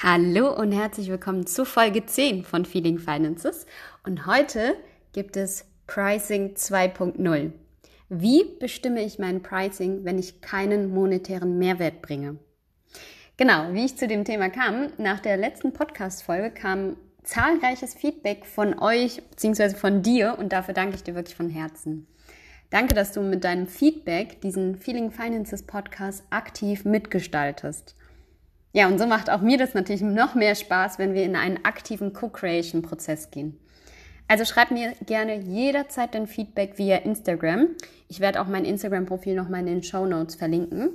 Hallo und herzlich willkommen zu Folge 10 von Feeling Finances. Und heute gibt es Pricing 2.0. Wie bestimme ich mein Pricing, wenn ich keinen monetären Mehrwert bringe? Genau, wie ich zu dem Thema kam, nach der letzten Podcast-Folge kam zahlreiches Feedback von euch bzw. von dir und dafür danke ich dir wirklich von Herzen. Danke, dass du mit deinem Feedback diesen Feeling Finances Podcast aktiv mitgestaltest. Ja, und so macht auch mir das natürlich noch mehr Spaß, wenn wir in einen aktiven Co-Creation-Prozess gehen. Also schreib mir gerne jederzeit dein Feedback via Instagram. Ich werde auch mein Instagram-Profil nochmal in den Show Notes verlinken.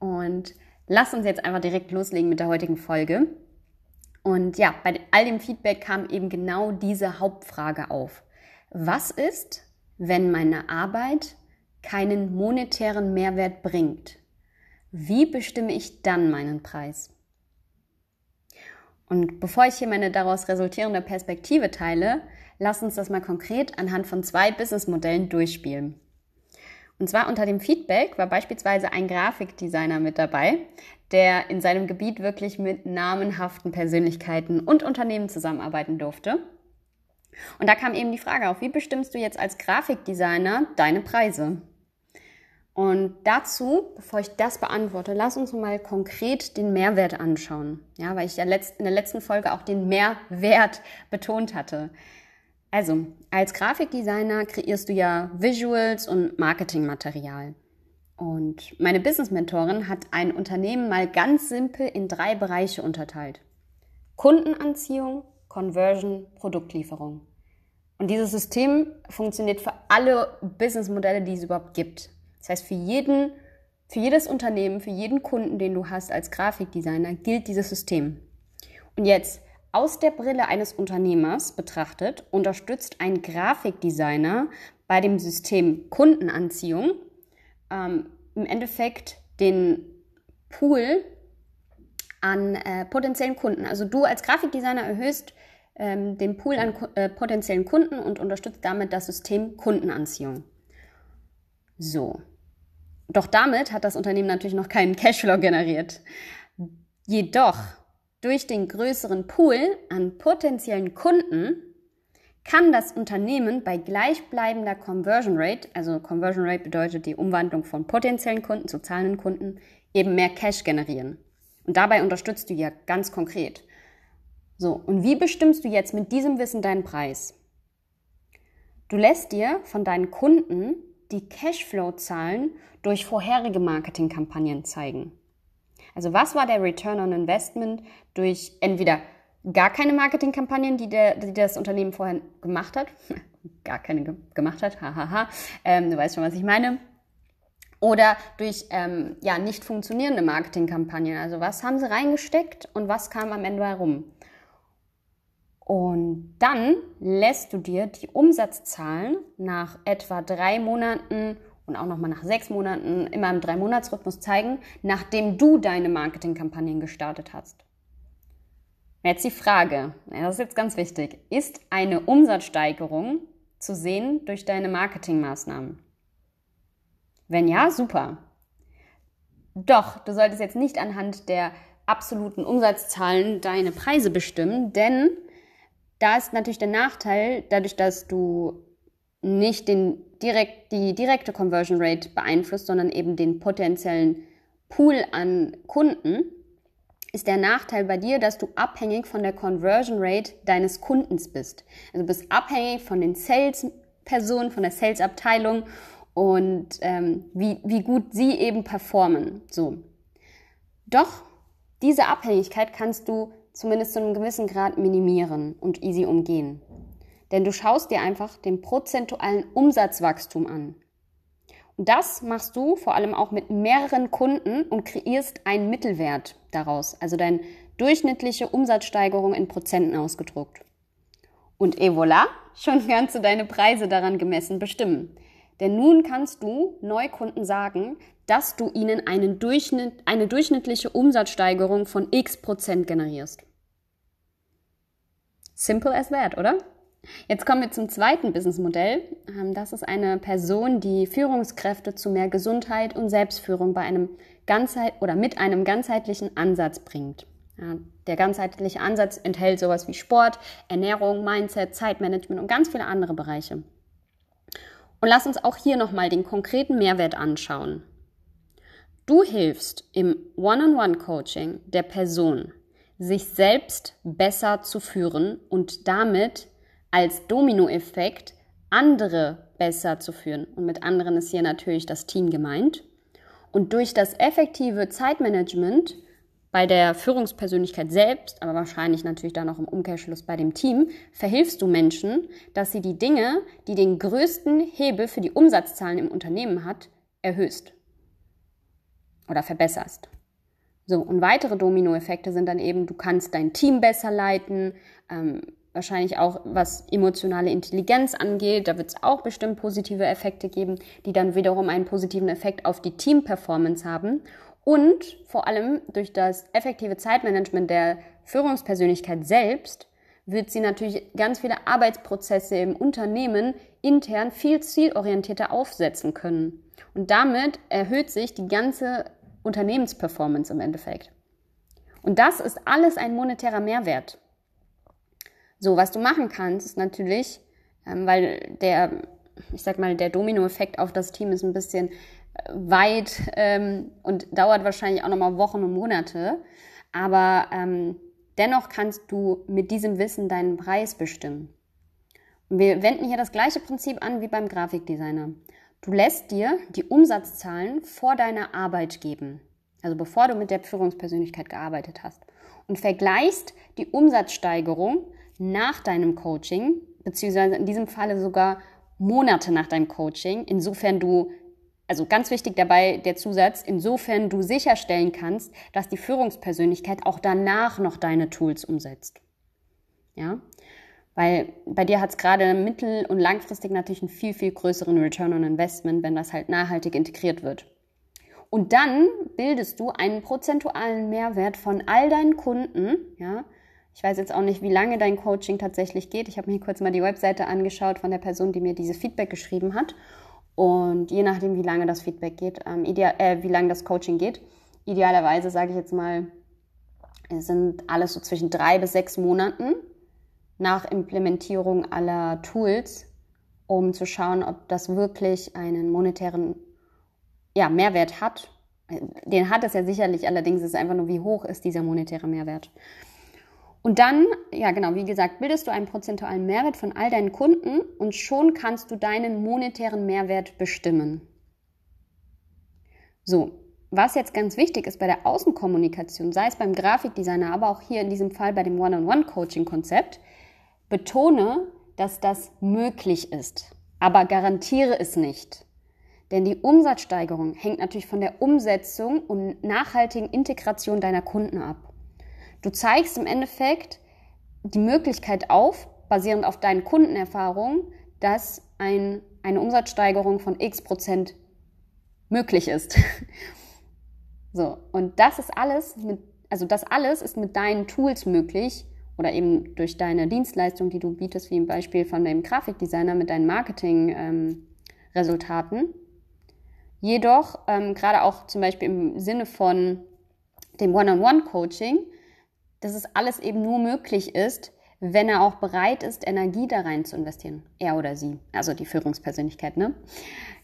Und lass uns jetzt einfach direkt loslegen mit der heutigen Folge. Und ja, bei all dem Feedback kam eben genau diese Hauptfrage auf. Was ist, wenn meine Arbeit keinen monetären Mehrwert bringt? Wie bestimme ich dann meinen Preis? Und bevor ich hier meine daraus resultierende Perspektive teile, lass uns das mal konkret anhand von zwei Businessmodellen durchspielen. Und zwar unter dem Feedback war beispielsweise ein Grafikdesigner mit dabei, der in seinem Gebiet wirklich mit namenhaften Persönlichkeiten und Unternehmen zusammenarbeiten durfte. Und da kam eben die Frage auf, wie bestimmst du jetzt als Grafikdesigner deine Preise? Und dazu, bevor ich das beantworte, lass uns mal konkret den Mehrwert anschauen. Ja, weil ich ja in der letzten Folge auch den Mehrwert betont hatte. Also, als Grafikdesigner kreierst du ja Visuals und Marketingmaterial. Und meine Business-Mentorin hat ein Unternehmen mal ganz simpel in drei Bereiche unterteilt. Kundenanziehung, Conversion, Produktlieferung. Und dieses System funktioniert für alle Businessmodelle, die es überhaupt gibt. Das heißt, für jeden, für jedes Unternehmen, für jeden Kunden, den du hast als Grafikdesigner, gilt dieses System. Und jetzt aus der Brille eines Unternehmers betrachtet, unterstützt ein Grafikdesigner bei dem System Kundenanziehung ähm, im Endeffekt den Pool an äh, potenziellen Kunden. Also du als Grafikdesigner erhöhst ähm, den Pool an äh, potenziellen Kunden und unterstützt damit das System Kundenanziehung. So, doch damit hat das Unternehmen natürlich noch keinen Cashflow generiert. Jedoch durch den größeren Pool an potenziellen Kunden kann das Unternehmen bei gleichbleibender Conversion Rate, also Conversion Rate bedeutet die Umwandlung von potenziellen Kunden zu zahlenden Kunden, eben mehr Cash generieren. Und dabei unterstützt du ja ganz konkret. So, und wie bestimmst du jetzt mit diesem Wissen deinen Preis? Du lässt dir von deinen Kunden die Cashflow-Zahlen durch vorherige Marketingkampagnen zeigen. Also was war der Return on Investment durch entweder gar keine Marketingkampagnen, die, der, die das Unternehmen vorher gemacht hat, gar keine ge gemacht hat, hahaha, ähm, du weißt schon, was ich meine, oder durch ähm, ja, nicht funktionierende Marketingkampagnen. Also was haben sie reingesteckt und was kam am Ende herum? Und dann lässt du dir die Umsatzzahlen nach etwa drei Monaten und auch nochmal nach sechs Monaten immer im Drei-Monats-Rhythmus zeigen, nachdem du deine Marketingkampagnen gestartet hast. Jetzt die Frage, das ist jetzt ganz wichtig, ist eine Umsatzsteigerung zu sehen durch deine Marketingmaßnahmen? Wenn ja, super. Doch, du solltest jetzt nicht anhand der absoluten Umsatzzahlen deine Preise bestimmen, denn da ist natürlich der Nachteil, dadurch, dass du nicht den direkt, die direkte Conversion Rate beeinflusst, sondern eben den potenziellen Pool an Kunden, ist der Nachteil bei dir, dass du abhängig von der Conversion Rate deines Kundens bist. Also du bist abhängig von den Sales-Personen, von der Sales-Abteilung und ähm, wie, wie gut sie eben performen. So. Doch diese Abhängigkeit kannst du zumindest zu einem gewissen Grad minimieren und easy umgehen. Denn du schaust dir einfach den prozentualen Umsatzwachstum an. Und das machst du vor allem auch mit mehreren Kunden und kreierst einen Mittelwert daraus, also deine durchschnittliche Umsatzsteigerung in Prozenten ausgedruckt. Und et voilà, schon kannst du deine Preise daran gemessen bestimmen. Denn nun kannst du Neukunden sagen, dass du ihnen eine durchschnittliche Umsatzsteigerung von x Prozent generierst. Simple as that, oder? Jetzt kommen wir zum zweiten Businessmodell. Ähm, das ist eine Person, die Führungskräfte zu mehr Gesundheit und Selbstführung bei einem Ganzheit oder mit einem ganzheitlichen Ansatz bringt. Der ganzheitliche Ansatz enthält sowas wie Sport, Ernährung, Mindset, Zeitmanagement und ganz viele andere Bereiche. Und lass uns auch hier nochmal den konkreten Mehrwert anschauen. Du hilfst im One-on-One-Coaching der Person, sich selbst besser zu führen und damit als Dominoeffekt andere besser zu führen. Und mit anderen ist hier natürlich das Team gemeint. Und durch das effektive Zeitmanagement bei der Führungspersönlichkeit selbst, aber wahrscheinlich natürlich dann auch im Umkehrschluss bei dem Team, verhilfst du Menschen, dass sie die Dinge, die den größten Hebel für die Umsatzzahlen im Unternehmen hat, erhöhst oder verbesserst. So, und weitere Dominoeffekte sind dann eben, du kannst dein Team besser leiten, ähm, wahrscheinlich auch was emotionale Intelligenz angeht, da wird es auch bestimmt positive Effekte geben, die dann wiederum einen positiven Effekt auf die Teamperformance haben. Und vor allem durch das effektive Zeitmanagement der Führungspersönlichkeit selbst wird sie natürlich ganz viele Arbeitsprozesse im Unternehmen intern viel zielorientierter aufsetzen können. Und damit erhöht sich die ganze Unternehmensperformance im Endeffekt. Und das ist alles ein monetärer Mehrwert. So, was du machen kannst, ist natürlich, ähm, weil der, ich sag mal, der Dominoeffekt auf das Team ist ein bisschen äh, weit ähm, und dauert wahrscheinlich auch nochmal Wochen und Monate. Aber ähm, dennoch kannst du mit diesem Wissen deinen Preis bestimmen. Wir wenden hier das gleiche Prinzip an wie beim Grafikdesigner. Du lässt dir die Umsatzzahlen vor deiner Arbeit geben, also bevor du mit der Führungspersönlichkeit gearbeitet hast, und vergleichst die Umsatzsteigerung nach deinem Coaching, beziehungsweise in diesem Falle sogar Monate nach deinem Coaching, insofern du, also ganz wichtig dabei der Zusatz, insofern du sicherstellen kannst, dass die Führungspersönlichkeit auch danach noch deine Tools umsetzt. Ja, weil bei dir hat es gerade mittel- und langfristig natürlich einen viel, viel größeren Return on Investment, wenn das halt nachhaltig integriert wird. Und dann bildest du einen prozentualen Mehrwert von all deinen Kunden, ja, ich weiß jetzt auch nicht, wie lange dein Coaching tatsächlich geht. Ich habe mir kurz mal die Webseite angeschaut von der Person, die mir diese Feedback geschrieben hat. Und je nachdem, wie lange das Feedback geht, ähm, ideal, äh, wie lange das Coaching geht, idealerweise sage ich jetzt mal, es sind alles so zwischen drei bis sechs Monaten nach Implementierung aller Tools, um zu schauen, ob das wirklich einen monetären ja, Mehrwert hat. Den hat es ja sicherlich, allerdings ist es einfach nur, wie hoch ist dieser monetäre Mehrwert. Und dann, ja genau, wie gesagt, bildest du einen prozentualen Mehrwert von all deinen Kunden und schon kannst du deinen monetären Mehrwert bestimmen. So, was jetzt ganz wichtig ist bei der Außenkommunikation, sei es beim Grafikdesigner, aber auch hier in diesem Fall bei dem One-on-One-Coaching-Konzept, betone, dass das möglich ist, aber garantiere es nicht. Denn die Umsatzsteigerung hängt natürlich von der Umsetzung und nachhaltigen Integration deiner Kunden ab. Du zeigst im Endeffekt die Möglichkeit auf, basierend auf deinen Kundenerfahrungen, dass ein, eine Umsatzsteigerung von x Prozent möglich ist. so, und das ist alles mit, also das alles ist mit deinen Tools möglich oder eben durch deine Dienstleistung, die du bietest, wie im Beispiel von dem Grafikdesigner mit deinen Marketing-Resultaten. Ähm, Jedoch, ähm, gerade auch zum Beispiel im Sinne von dem One-on-One-Coaching, dass es alles eben nur möglich ist, wenn er auch bereit ist, Energie da rein zu investieren. Er oder sie, also die Führungspersönlichkeit, ne?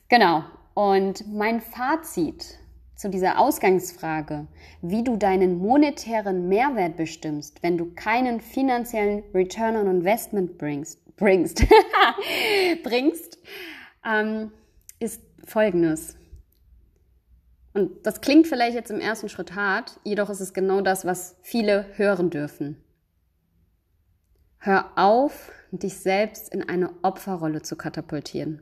Genau. Und mein Fazit zu dieser Ausgangsfrage, wie du deinen monetären Mehrwert bestimmst, wenn du keinen finanziellen Return on Investment bringst, bringst, bringst ähm, ist folgendes. Und das klingt vielleicht jetzt im ersten Schritt hart, jedoch ist es genau das, was viele hören dürfen. Hör auf, dich selbst in eine Opferrolle zu katapultieren.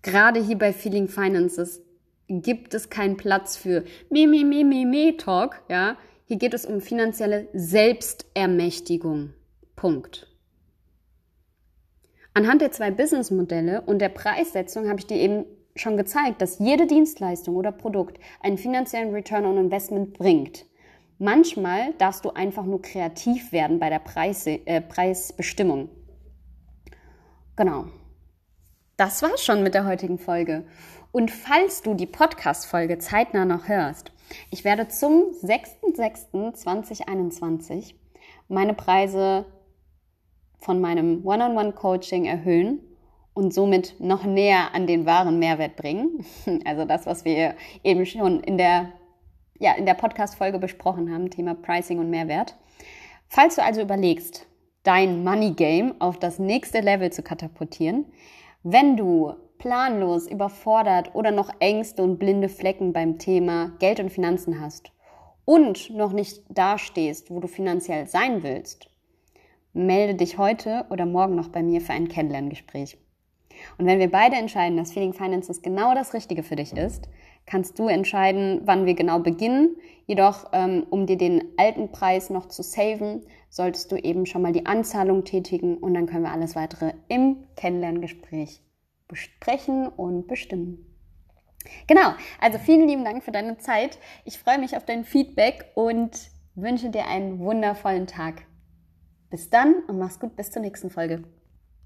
Gerade hier bei Feeling Finances gibt es keinen Platz für me, me, me, me, me Talk, ja. Hier geht es um finanzielle Selbstermächtigung. Punkt. Anhand der zwei Businessmodelle und der Preissetzung habe ich dir eben schon gezeigt, dass jede Dienstleistung oder Produkt einen finanziellen Return on Investment bringt. Manchmal darfst du einfach nur kreativ werden bei der Preis, äh, Preisbestimmung. Genau. Das war's schon mit der heutigen Folge. Und falls du die Podcast-Folge zeitnah noch hörst, Ich werde zum 6.6.2021 meine Preise von meinem One-on-One-Coaching erhöhen und somit noch näher an den wahren Mehrwert bringen. Also das, was wir eben schon in der, ja, in der Podcast-Folge besprochen haben, Thema Pricing und Mehrwert. Falls du also überlegst, dein Money Game auf das nächste Level zu katapultieren, wenn du planlos, überfordert oder noch Ängste und blinde Flecken beim Thema Geld und Finanzen hast und noch nicht dastehst, wo du finanziell sein willst, melde dich heute oder morgen noch bei mir für ein Kennenlerngespräch. Und wenn wir beide entscheiden, dass Feeling Finances genau das Richtige für dich ist, kannst du entscheiden, wann wir genau beginnen. Jedoch, ähm, um dir den alten Preis noch zu saven, solltest du eben schon mal die Anzahlung tätigen und dann können wir alles weitere im Kennenlerngespräch besprechen und bestimmen. Genau, also vielen lieben Dank für deine Zeit. Ich freue mich auf dein Feedback und wünsche dir einen wundervollen Tag. Bis dann und mach's gut, bis zur nächsten Folge.